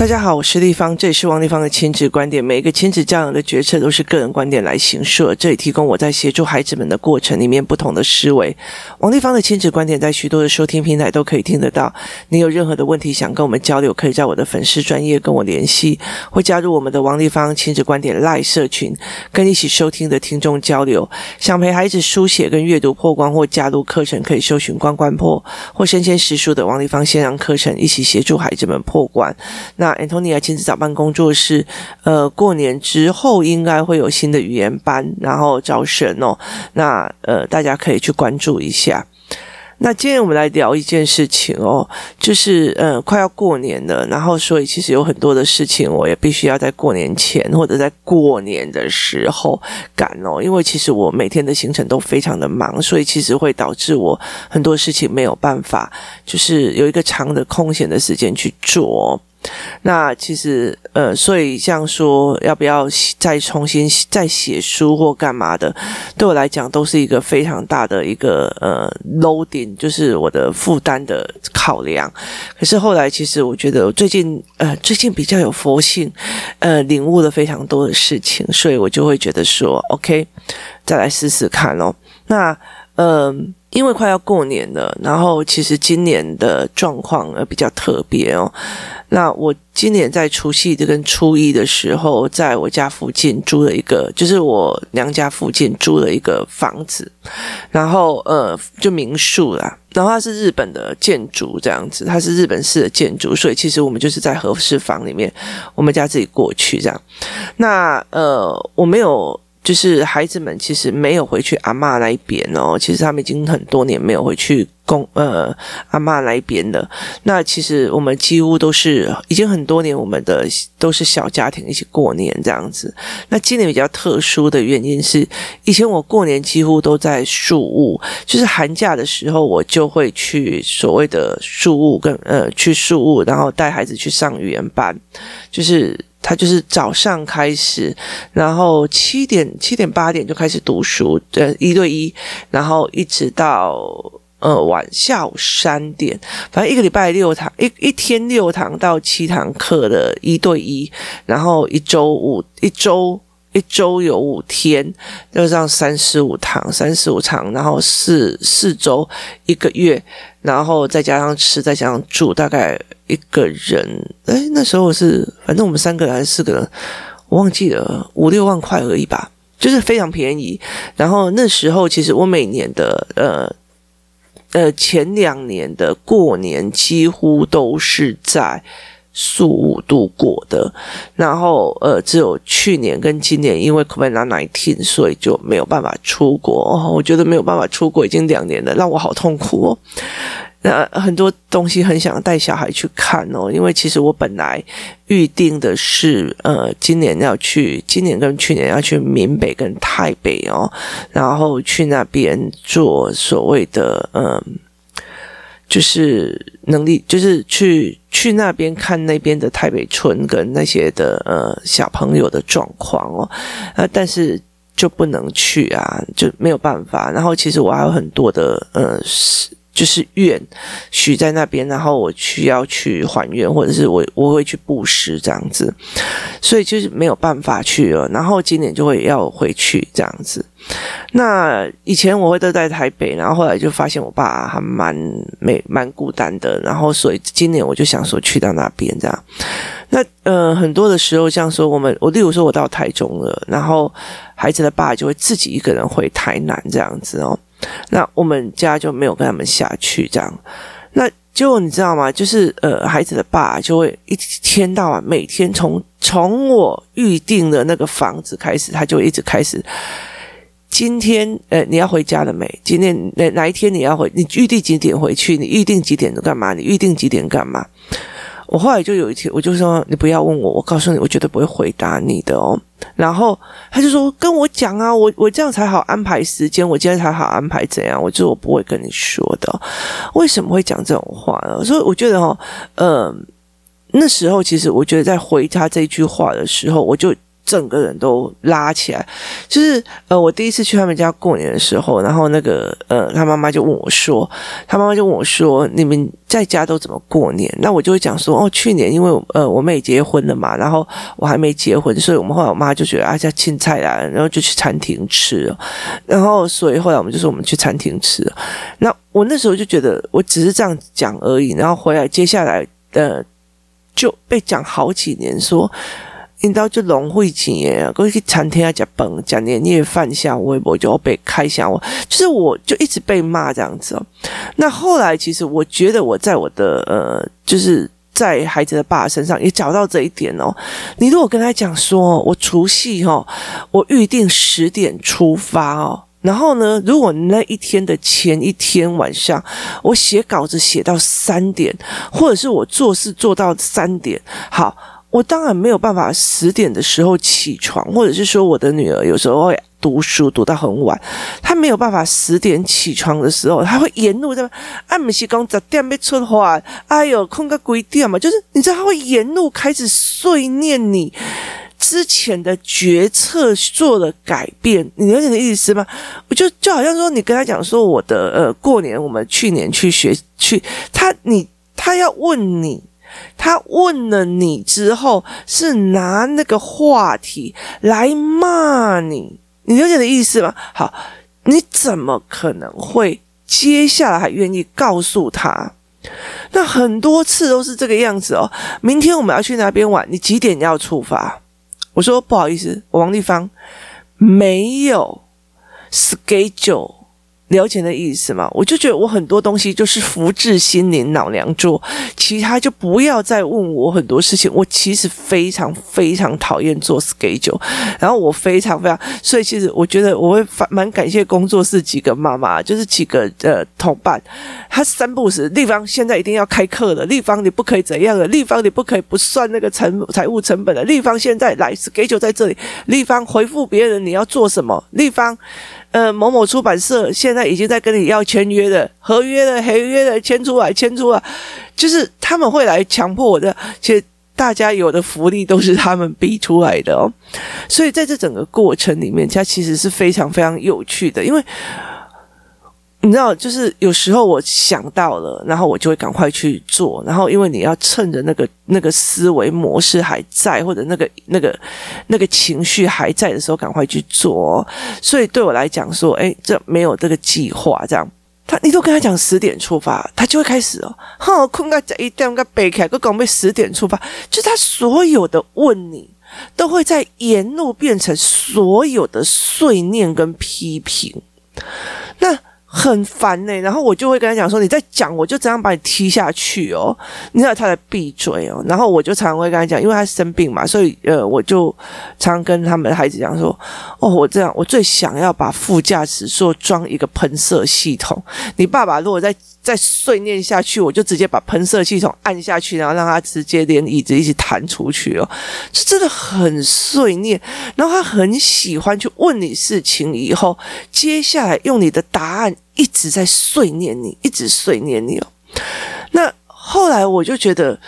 大家好，我是立方，这里是王丽芳的亲子观点。每一个亲子教养的决策都是个人观点来形设，这里提供我在协助孩子们的过程里面不同的思维。王丽芳的亲子观点在许多的收听平台都可以听得到。你有任何的问题想跟我们交流，可以在我的粉丝专业跟我联系，或加入我们的王丽芳亲子观点赖社群，跟一起收听的听众交流。想陪孩子书写跟阅读破关，或加入课程，可以搜寻关关破或身先实书的王丽芳线上课程，一起协助孩子们破关。那 Antonia 亲子早班工作室，呃，过年之后应该会有新的语言班，然后招生哦。那呃，大家可以去关注一下。那今天我们来聊一件事情哦，就是呃，快要过年了，然后所以其实有很多的事情，我也必须要在过年前或者在过年的时候赶哦，因为其实我每天的行程都非常的忙，所以其实会导致我很多事情没有办法，就是有一个长的空闲的时间去做。那其实，呃，所以像说要不要再重新再写书或干嘛的，对我来讲都是一个非常大的一个呃 loading，就是我的负担的考量。可是后来，其实我觉得最近呃最近比较有佛性，呃，领悟了非常多的事情，所以我就会觉得说，OK，再来试试看咯。那，嗯、因为快要过年了，然后其实今年的状况呃比较特别哦。那我今年在除夕跟初一的时候，在我家附近租了一个，就是我娘家附近租了一个房子，然后呃就民宿啦，然后它是日本的建筑这样子，它是日本式的建筑，所以其实我们就是在和室房里面，我们家自己过去这样。那呃我没有。就是孩子们其实没有回去阿嬷那一边哦，其实他们已经很多年没有回去公呃阿嬷那一边了。那其实我们几乎都是已经很多年，我们的都是小家庭一起过年这样子。那今年比较特殊的原因是，以前我过年几乎都在宿务，就是寒假的时候我就会去所谓的宿务跟呃去宿务，然后带孩子去上语言班，就是。他就是早上开始，然后七点七点八点就开始读书，呃，一对一，然后一直到呃晚下午三点，反正一个礼拜六堂，一一天六堂到七堂课的一对一，然后一周五一周。一周有五天，要上三十五堂，三十五堂，然后四四周一个月，然后再加上吃，再加上住，大概一个人，哎，那时候是反正我们三个人还是四个人，我忘记了五六万块而已吧，就是非常便宜。然后那时候其实我每年的呃呃前两年的过年几乎都是在。宿雾度过的，然后呃，只有去年跟今年因为 COVID-19，所以就没有办法出国。哦，我觉得没有办法出国已经两年了，让我好痛苦哦。那很多东西很想带小孩去看哦，因为其实我本来预定的是呃，今年要去，今年跟去年要去闽北跟台北哦，然后去那边做所谓的嗯。就是能力，就是去去那边看那边的台北村跟那些的呃小朋友的状况哦，呃，但是就不能去啊，就没有办法。然后其实我还有很多的呃就是愿许在那边，然后我需要去还愿，或者是我我会去布施这样子，所以就是没有办法去了。然后今年就会要回去这样子。那以前我会都在台北，然后后来就发现我爸还蛮没蛮孤单的，然后所以今年我就想说去到那边这样。那呃很多的时候，像说我们我例如说我到台中了，然后孩子的爸就会自己一个人回台南这样子哦。那我们家就没有跟他们下去，这样。那结果你知道吗？就是呃，孩子的爸就会一天到晚，每天从从我预定的那个房子开始，他就一直开始。今天呃，你要回家了没？今天哪哪一天你要回？你预定几点回去？你预定几点干嘛？你预定几点干嘛？我后来就有一天，我就说你不要问我，我告诉你，我绝对不会回答你的哦。然后他就说跟我讲啊，我我这样才好安排时间，我今天才好安排怎样？我就我不会跟你说的。为什么会讲这种话呢？所以我觉得哦，嗯，那时候其实我觉得在回他这句话的时候，我就整个人都拉起来，就是呃，我第一次去他们家过年的时候，然后那个呃，他妈妈就问我说，他妈妈就问我说，你们在家都怎么过年？那我就会讲说，哦，去年因为呃我妹结婚了嘛，然后我还没结婚，所以我们后来我妈就觉得啊，叫青菜啦，然后就去餐厅吃，然后所以后来我们就说我们去餐厅吃。那我那时候就觉得我只是这样讲而已，然后回来接下来的就被讲好几年说。领导就龙会钱耶，过去餐厅啊吃饭，讲年夜饭下，微博就被开箱，我就是我就一直被骂这样子哦。那后来其实我觉得我在我的呃，就是在孩子的爸身上也找到这一点哦。你如果跟他讲说，我除夕哦，我预定十点出发哦，然后呢，如果那一天的前一天晚上我写稿子写到三点，或者是我做事做到三点，好。我当然没有办法十点的时候起床，或者是说我的女儿有时候会读书读到很晚，她没有办法十点起床的时候，她会沿路在按美西公十点没出话，哎呦，空个鬼点嘛，就是你知道她会沿路开始碎念你之前的决策做了改变，你了解的意思吗？我就就好像说你跟他讲说我的呃过年我们去年去学去，他你他要问你。他问了你之后，是拿那个话题来骂你，你了解的意思吗？好，你怎么可能会接下来还愿意告诉他？那很多次都是这个样子哦。明天我们要去那边玩，你几点要出发？我说不好意思，王丽芳没有 schedule。了解的意思嘛？我就觉得我很多东西就是福至心灵老娘做，其他就不要再问我很多事情。我其实非常非常讨厌做 schedule，然后我非常非常，所以其实我觉得我会蛮感谢工作室几个妈妈，就是几个呃同伴，他三不时，立方现在一定要开课了，立方你不可以怎样了，立方你不可以不算那个成财务成本的，立方现在来 schedule 在这里，立方回复别人你要做什么，立方。呃，某某出版社现在已经在跟你要签约的合约的合约的签出来，签出来，就是他们会来强迫我的。其实大家有的福利都是他们逼出来的哦，所以在这整个过程里面，它其实是非常非常有趣的，因为。你知道，就是有时候我想到了，然后我就会赶快去做。然后，因为你要趁着那个那个思维模式还在，或者那个那个那个情绪还在的时候，赶快去做。所以对我来讲说，哎，这没有这个计划，这样他你都跟他讲十点出发，他就会开始哦，哼，困个一点个背开，个讲被十点出发，就他所有的问你，都会在沿路变成所有的碎念跟批评。很烦呢、然后我就会跟他讲说：“你再讲，我就这样把你踢下去哦。”你知道他在闭嘴哦。然后我就常常会跟他讲，因为他生病嘛，所以呃，我就常常跟他们的孩子讲说：“哦，我这样，我最想要把副驾驶座装一个喷射系统。你爸爸如果在。”再碎念下去，我就直接把喷射系统按下去，然后让他直接连椅子一起弹出去哦，这真的很碎念。然后他很喜欢去问你事情，以后接下来用你的答案一直在碎念你，一直碎念你哦。那后来我就觉得。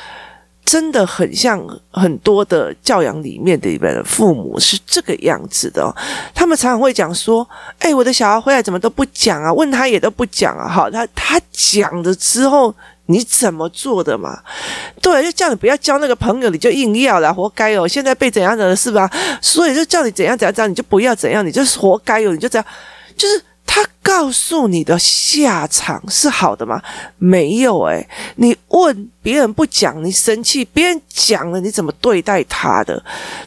真的很像很多的教养里面的里面的父母是这个样子的哦，他们常常会讲说：“哎，我的小孩回来怎么都不讲啊？问他也都不讲啊！好，他他讲了之后你怎么做的嘛？对，就叫你不要交那个朋友，你就硬要了，活该哦！现在被怎样的是吧？所以就叫你怎样怎样怎样，你就不要怎样，你就是活该哦！你就这样，就是。”告诉你的下场是好的吗？没有诶，你问别人不讲，你生气；别人讲了，你怎么对待他的？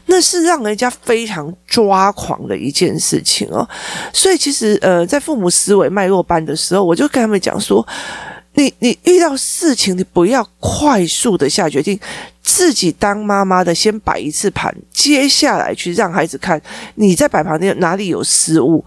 那是让人家非常抓狂的一件事情哦。所以其实呃，在父母思维脉络班的时候，我就跟他们讲说。你你遇到事情，你不要快速的下决定，自己当妈妈的先摆一次盘，接下来去让孩子看你在摆盘哪里有失误，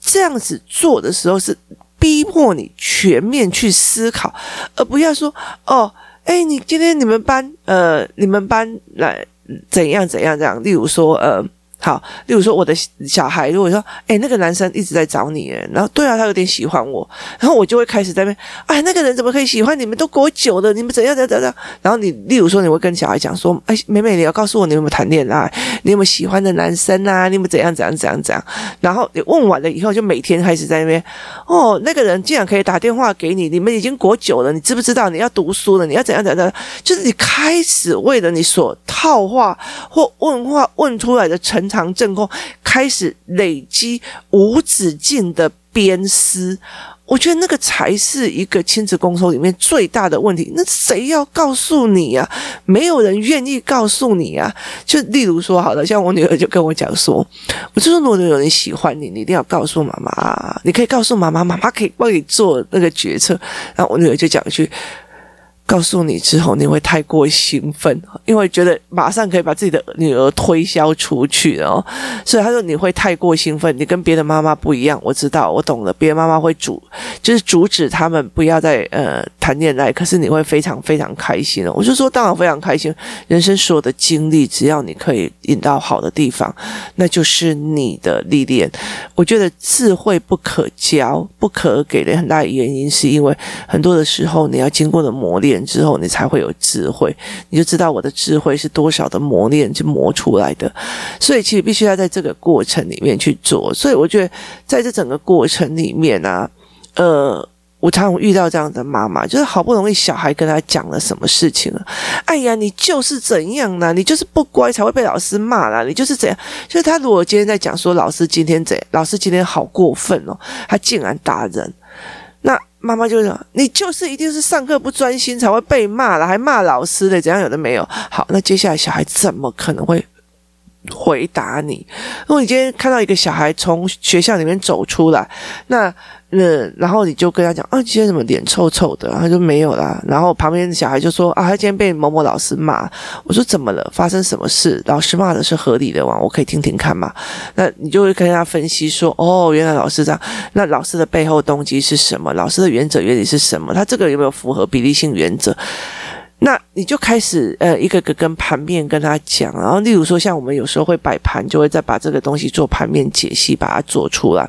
这样子做的时候是逼迫你全面去思考，而不要说哦，诶，你今天你们班呃，你们班来怎样怎样这样，例如说呃。好，例如说我的小孩，如果说，哎，那个男生一直在找你，然后对啊，他有点喜欢我，然后我就会开始在那边，哎，那个人怎么可以喜欢你们？都过久了，你们怎样怎样怎样？然后你，例如说，你会跟小孩讲说，哎，美美，你要告诉我你有没有谈恋爱，你有没有喜欢的男生啊？你们怎样怎样怎样怎样？然后你问完了以后，就每天开始在那边，哦，那个人竟然可以打电话给你，你们已经过久了，你知不知道你要读书了？你要怎样怎样怎样？就是你开始为了你所套话或问话问出来的成。长正宫开始累积无止境的鞭尸，我觉得那个才是一个亲子共修里面最大的问题。那谁要告诉你呀？没有人愿意告诉你呀。就例如说，好了，像我女儿就跟我讲说，我就说，如果有人喜欢你，你一定要告诉妈妈。你可以告诉妈妈，妈妈可以帮你做那个决策。然后我女儿就讲一句。告诉你之后，你会太过兴奋，因为觉得马上可以把自己的女儿推销出去哦。所以他说你会太过兴奋，你跟别的妈妈不一样。我知道，我懂了。别的妈妈会阻，就是阻止他们不要再呃谈恋爱，可是你会非常非常开心。我就说当然非常开心，人生所有的经历，只要你可以引到好的地方，那就是你的历练。我觉得智慧不可教，不可给的很大的原因，是因为很多的时候你要经过的磨练。之后你才会有智慧，你就知道我的智慧是多少的磨练就磨出来的，所以其实必须要在这个过程里面去做。所以我觉得在这整个过程里面啊，呃，我常常遇到这样的妈妈，就是好不容易小孩跟他讲了什么事情了，哎呀，你就是怎样呢？你就是不乖才会被老师骂啦，你就是怎样？就是他如果今天在讲说老师今天怎样，老师今天好过分哦，他竟然打人，那。妈妈就说：“你就是一定是上课不专心才会被骂了，还骂老师的，怎样有的没有。”好，那接下来小孩怎么可能会回答你？如果你今天看到一个小孩从学校里面走出来，那。嗯，然后你就跟他讲啊，今天怎么脸臭臭的？他就没有啦。然后旁边的小孩就说啊，他今天被某某老师骂。我说怎么了？发生什么事？老师骂的是合理的吗？我可以听听看嘛。那你就会跟他分析说，哦，原来老师这样。那老师的背后动机是什么？老师的原则原理是什么？他这个有没有符合比例性原则？那你就开始呃，一个个跟盘面跟他讲。然后例如说，像我们有时候会摆盘，就会再把这个东西做盘面解析，把它做出来。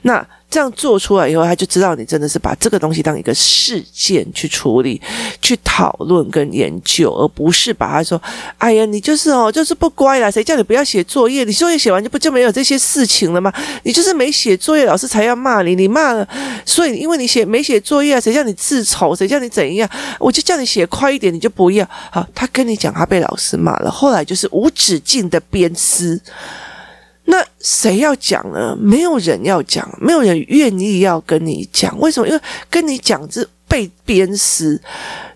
那。这样做出来以后，他就知道你真的是把这个东西当一个事件去处理、去讨论跟研究，而不是把他说：“哎呀，你就是哦，就是不乖啦，谁叫你不要写作业？你作业写完就不就没有这些事情了吗？你就是没写作业，老师才要骂你，你骂了，所以因为你写没写作业，谁叫你自丑？谁叫你怎样？我就叫你写快一点，你就不要。好，他跟你讲他被老师骂了，后来就是无止境的鞭尸。”那谁要讲呢？没有人要讲，没有人愿意要跟你讲。为什么？因为跟你讲是被鞭尸，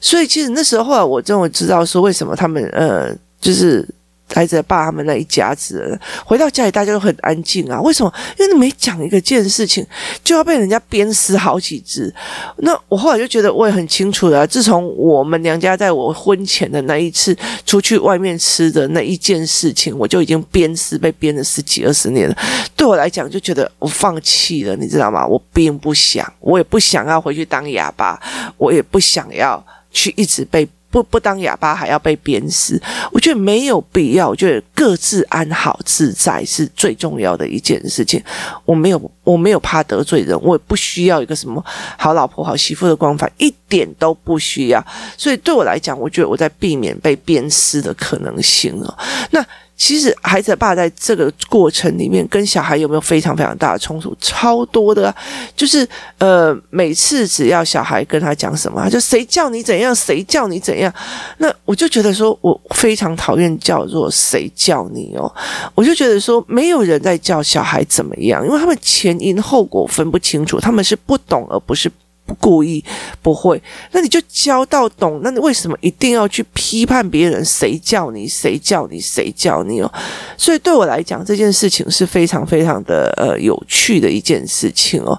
所以其实那时候后来我真的知道说，为什么他们呃，就是。孩子爸他们那一家子人回到家里，大家都很安静啊。为什么？因为你每讲一个件事情，就要被人家鞭尸好几次。那我后来就觉得，我也很清楚了。自从我们娘家在我婚前的那一次出去外面吃的那一件事情，我就已经鞭尸被鞭了十几二十年了。对我来讲，就觉得我放弃了，你知道吗？我并不想，我也不想要回去当哑巴，我也不想要去一直被。不不当哑巴还要被鞭尸，我觉得没有必要。我觉得各自安好自在是最重要的一件事情。我没有我没有怕得罪人，我也不需要一个什么好老婆好媳妇的光环，一点都不需要。所以对我来讲，我觉得我在避免被鞭尸的可能性了。那。其实孩子的爸在这个过程里面跟小孩有没有非常非常大的冲突？超多的啊，就是呃，每次只要小孩跟他讲什么，他就谁叫你怎样，谁叫你怎样。那我就觉得说，我非常讨厌叫做谁叫你哦。我就觉得说，没有人在叫小孩怎么样，因为他们前因后果分不清楚，他们是不懂而不是。不故意，不会，那你就教到懂。那你为什么一定要去批判别人？谁叫你？谁叫你？谁叫你哦？所以对我来讲，这件事情是非常非常的呃有趣的一件事情哦。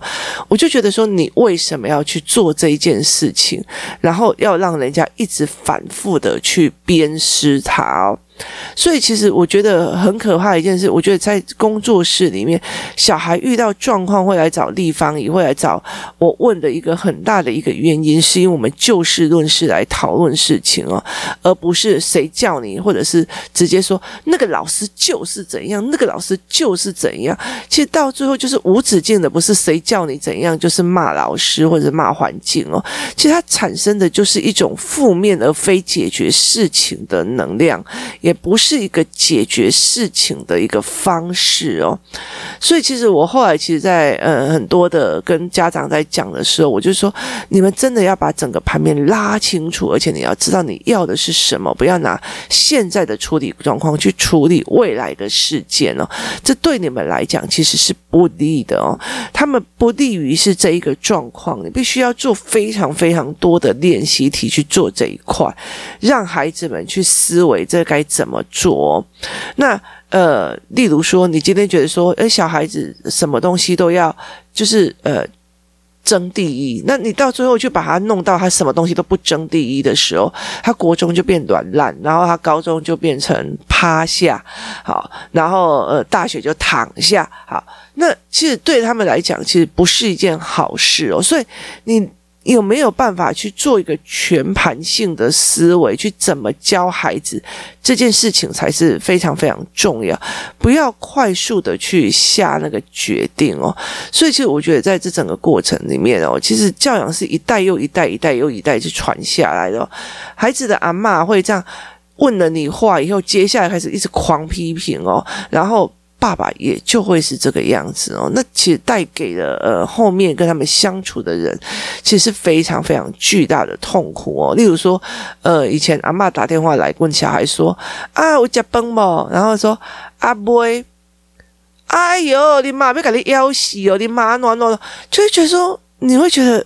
我就觉得说，你为什么要去做这一件事情？然后要让人家一直反复的去鞭尸他哦。所以其实我觉得很可怕一件事，我觉得在工作室里面，小孩遇到状况会来找立方，也会来找我问的一个很大的一个原因，是因为我们就事论事来讨论事情哦，而不是谁叫你，或者是直接说那个老师就是怎样，那个老师就是怎样。其实到最后就是无止境的，不是谁叫你怎样，就是骂老师或者骂环境哦。其实它产生的就是一种负面而非解决事情的能量，也不是一个解决事情的一个方式哦。所以其实我后来其实在呃很多的跟家长在讲的时候，我就说你们真的要把整个盘面拉清楚，而且你要知道你要的是什么，不要拿现在的处理状况去处理未来的事件哦。这对你们来讲其实是不利的哦。他们不利于是这一个状况，你必须要做非常非常多的练习题去做这一块，让孩子们去思维这该怎么做。那呃，例如说，你今天觉得说，诶，小孩子什么东西都要，就是呃。争第一，那你到最后就把他弄到他什么东西都不争第一的时候，他国中就变软烂，然后他高中就变成趴下，好，然后呃大学就躺下，好，那其实对他们来讲，其实不是一件好事哦，所以你。有没有办法去做一个全盘性的思维，去怎么教孩子这件事情才是非常非常重要，不要快速的去下那个决定哦。所以，其实我觉得在这整个过程里面哦，其实教养是一代又一代、一代又一代去传下来的。孩子的阿嬷会这样问了你话以后，接下来开始一直狂批评哦，然后。爸爸也就会是这个样子哦，那其实带给了呃后面跟他们相处的人，其实是非常非常巨大的痛苦哦。例如说，呃，以前阿妈打电话来问小孩说：“啊，我吃饭不？”然后说：“阿妹，哎呦，你妈别给你腰死哦，你妈暖暖，就会觉得说，你会觉得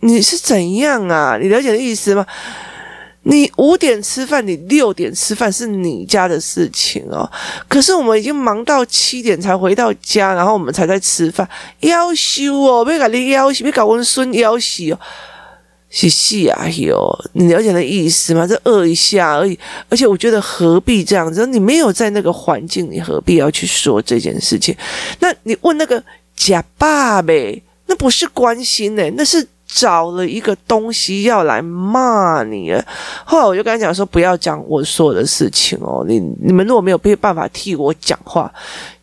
你是怎样啊？你了解的意思吗？”你五点吃饭，你六点吃饭是你家的事情哦。可是我们已经忙到七点才回到家，然后我们才在吃饭。夭寿哦，别搞你夭寿，别搞温孙夭寿哦。嘻嘻啊，哟，你了解的意思吗？这饿一下而已。而且我觉得何必这样子？你没有在那个环境，你何必要去说这件事情？那你问那个假爸呗，那不是关心呢，那是。找了一个东西要来骂你，后来我就跟他讲说，不要讲我说的事情哦，你你们如果没有办法替我讲话，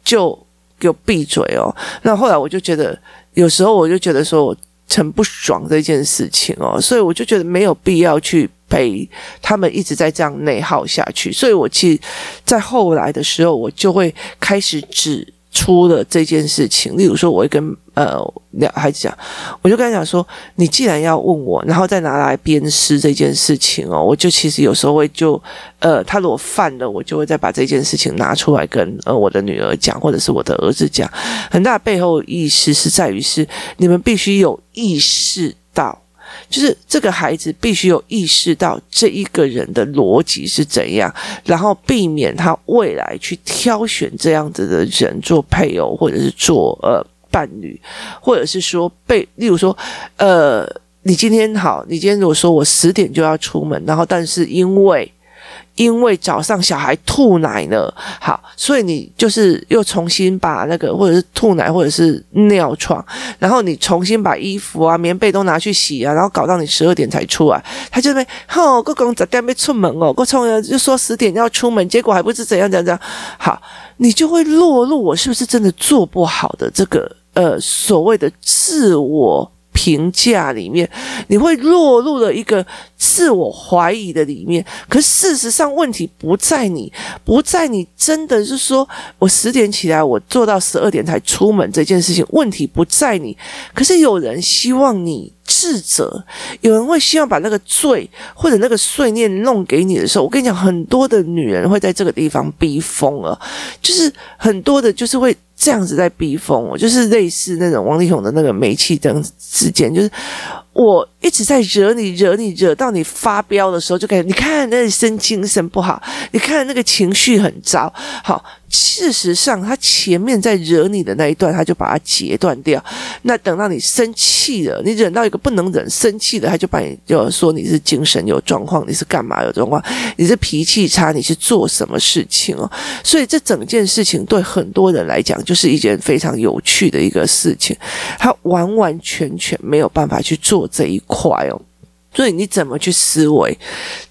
就给我闭嘴哦。那后来我就觉得，有时候我就觉得说我很不爽这件事情哦，所以我就觉得没有必要去陪他们一直在这样内耗下去。所以我其实，在后来的时候，我就会开始指。出了这件事情，例如说，我会跟呃两孩子讲，我就跟他讲说，你既然要问我，然后再拿来鞭尸这件事情哦，我就其实有时候会就呃，他如果犯了，我就会再把这件事情拿出来跟呃我的女儿讲，或者是我的儿子讲。很大背后意思是在于是你们必须有意识到。就是这个孩子必须有意识到这一个人的逻辑是怎样，然后避免他未来去挑选这样子的人做配偶，或者是做呃伴侣，或者是说被，例如说，呃，你今天好，你今天如果说我十点就要出门，然后但是因为。因为早上小孩吐奶了，好，所以你就是又重新把那个，或者是吐奶，或者是尿床，然后你重新把衣服啊、棉被都拿去洗啊，然后搞到你十二点才出来，他就会吼，个公仔还没出门哦，个冲人就说十点要出门，结果还不是怎样怎样怎样，好，你就会落入我是不是真的做不好的这个呃所谓的自我。评价里面，你会落入了一个自我怀疑的里面。可事实上，问题不在你，不在你真的是说我十点起来，我做到十二点才出门这件事情。问题不在你，可是有人希望你自责，有人会希望把那个罪或者那个碎念弄给你的时候，我跟你讲，很多的女人会在这个地方逼疯了，就是很多的，就是会。这样子在逼疯我，就是类似那种王力宏的那个煤气灯事件，就是我一直在惹你，惹你，惹到你发飙的时候，就感觉你看那身精神不好，你看那个情绪很糟，好，事实上，他前面在惹你的那一段，他就把它截断掉。那等到你生气了，你忍到一个不能忍，生气了，他就把你就说你是精神有状况，你是干嘛有状况，你是脾气差，你是做什么事情哦？所以这整件事情对很多人来讲，就是一件非常有趣的一个事情，他完完全全没有办法去做这一块哦。所以你怎么去思维，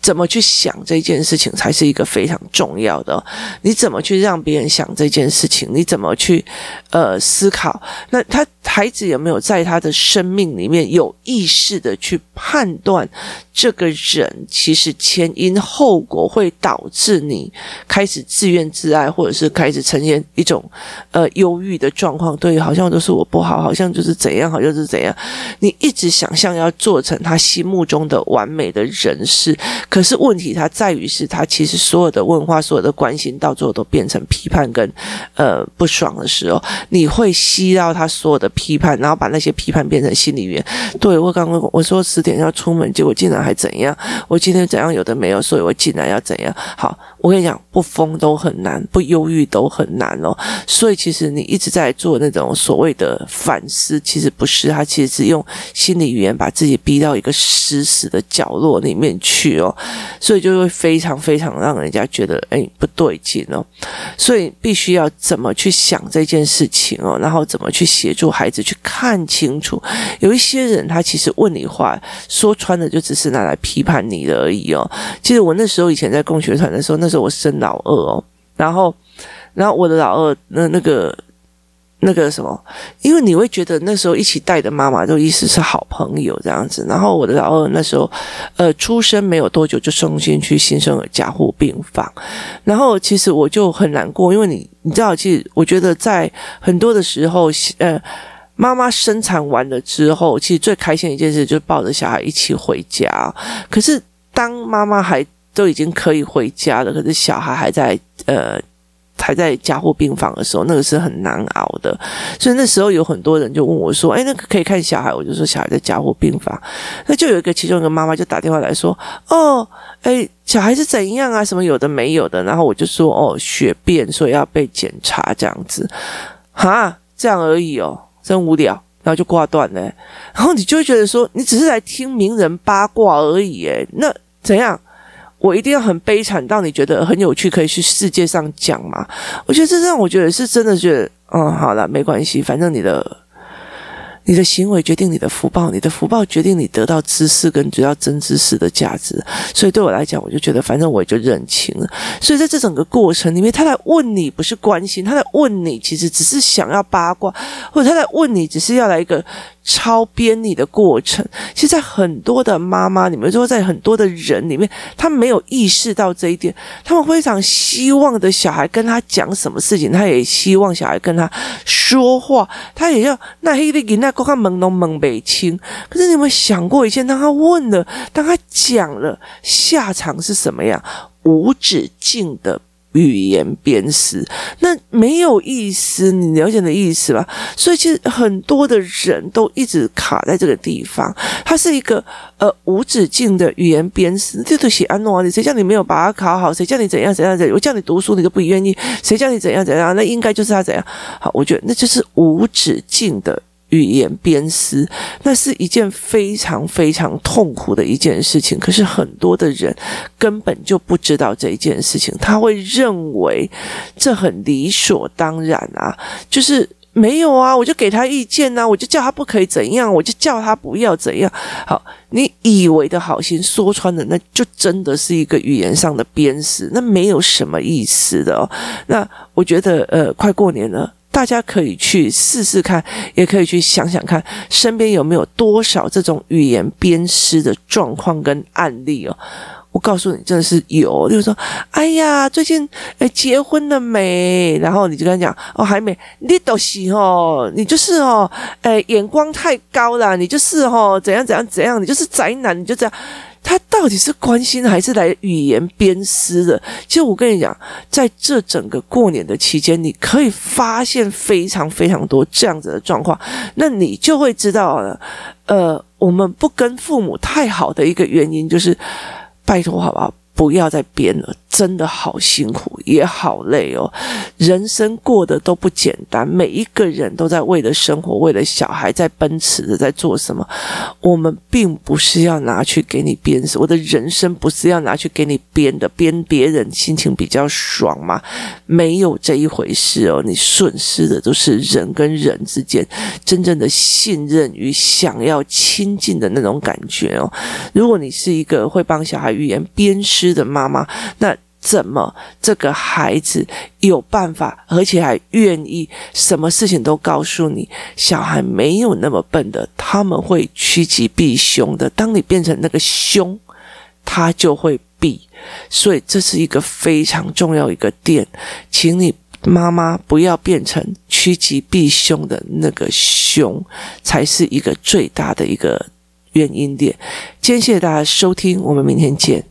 怎么去想这件事情，才是一个非常重要的。你怎么去让别人想这件事情？你怎么去呃思考？那他孩子有没有在他的生命里面有意识的去判断？这个人其实前因后果会导致你开始自怨自艾，或者是开始呈现一种呃忧郁的状况。对，好像都是我不好，好像就是怎样，好像是怎样。你一直想象要做成他心目中的完美的人士，可是问题它在于是他其实所有的问话、所有的关心，到最后都变成批判跟呃不爽的时候，你会吸到他所有的批判，然后把那些批判变成心理语言。对，我刚刚我说十点要出门，结果竟然还。怎样？我今天怎样？有的没有，所以我竟然要怎样？好，我跟你讲，不疯都很难，不忧郁都很难哦。所以其实你一直在做那种所谓的反思，其实不是，他其实是用心理语言把自己逼到一个死死的角落里面去哦。所以就会非常非常让人家觉得哎不对劲哦。所以必须要怎么去想这件事情哦，然后怎么去协助孩子去看清楚。有一些人他其实问你话，说穿了就只是拿。来批判你的而已哦。其实我那时候以前在共学团的时候，那时候我生老二哦，然后，然后我的老二那那个那个什么，因为你会觉得那时候一起带的妈妈都意思是好朋友这样子。然后我的老二那时候呃出生没有多久就送进去新生儿加护病房，然后其实我就很难过，因为你你知道，其实我觉得在很多的时候呃。妈妈生产完了之后，其实最开心的一件事就是抱着小孩一起回家。可是当妈妈还都已经可以回家了，可是小孩还在呃还在加护病房的时候，那个是很难熬的。所以那时候有很多人就问我说：“哎，那个可以看小孩？”我就说：“小孩在加护病房。”那就有一个其中一个妈妈就打电话来说：“哦，哎，小孩是怎样啊？什么有的没有的？”然后我就说：“哦，血便，所以要被检查这样子。”哈，这样而已哦。真无聊，然后就挂断了。然后你就会觉得说，你只是来听名人八卦而已。诶，那怎样？我一定要很悲惨到你觉得很有趣，可以去世界上讲吗？我觉得这让我觉得是真的觉得，嗯，好了，没关系，反正你的。你的行为决定你的福报，你的福报决定你得到知识跟得到真知识的价值。所以对我来讲，我就觉得反正我也就认清了。所以在这整个过程里面，他来问你不是关心，他来问你其实只是想要八卦，或者他来问你只是要来一个。超编你的过程，其实，在很多的妈妈，你们说，在很多的人里面，他没有意识到这一点。他们非常希望的小孩跟他讲什么事情，他也希望小孩跟他说话，他也要那黑的给那个看懵懂懵北清。可是，你有没有想过一件？当他问了，当他讲了，下场是什么样？无止境的。语言鞭尸，那没有意思，你了解的意思吧？所以其实很多的人都一直卡在这个地方，它是一个呃无止境的语言鞭尸。这都写安诺啊，你谁叫你没有把它考好？谁叫你怎样怎样怎样？我叫你读书，你都不愿意。谁叫你怎样怎样？那应该就是他怎样？好，我觉得那就是无止境的。语言鞭尸，那是一件非常非常痛苦的一件事情。可是很多的人根本就不知道这一件事情，他会认为这很理所当然啊，就是没有啊，我就给他意见呐、啊，我就叫他不可以怎样，我就叫他不要怎样。好，你以为的好心说穿了，那就真的是一个语言上的鞭尸，那没有什么意思的哦。那我觉得，呃，快过年了。大家可以去试试看，也可以去想想看，身边有没有多少这种语言鞭尸的状况跟案例哦。我告诉你，真的是有。就是说，哎呀，最近诶结婚了没？然后你就跟他讲，哦，还没。你都是哦，你就是哦，哎眼光太高了，你就是哦，怎样怎样怎样，你就是宅男，你就这样。他到底是关心还是来语言鞭尸的？其实我跟你讲，在这整个过年的期间，你可以发现非常非常多这样子的状况，那你就会知道了。呃，我们不跟父母太好的一个原因就是，拜托好不好？不要再编了，真的好辛苦，也好累哦。人生过得都不简单，每一个人都在为了生活，为了小孩在奔驰的，在做什么？我们并不是要拿去给你编，我的人生不是要拿去给你编的，编别人心情比较爽吗？没有这一回事哦。你损失的都是人跟人之间真正的信任与想要亲近的那种感觉哦。如果你是一个会帮小孩语言编诗的妈妈，那怎么这个孩子有办法，而且还愿意什么事情都告诉你？小孩没有那么笨的，他们会趋吉避凶的。当你变成那个凶，他就会避。所以这是一个非常重要一个点，请你妈妈不要变成趋吉避凶的那个凶，才是一个最大的一个原因点。今天谢谢大家收听，我们明天见。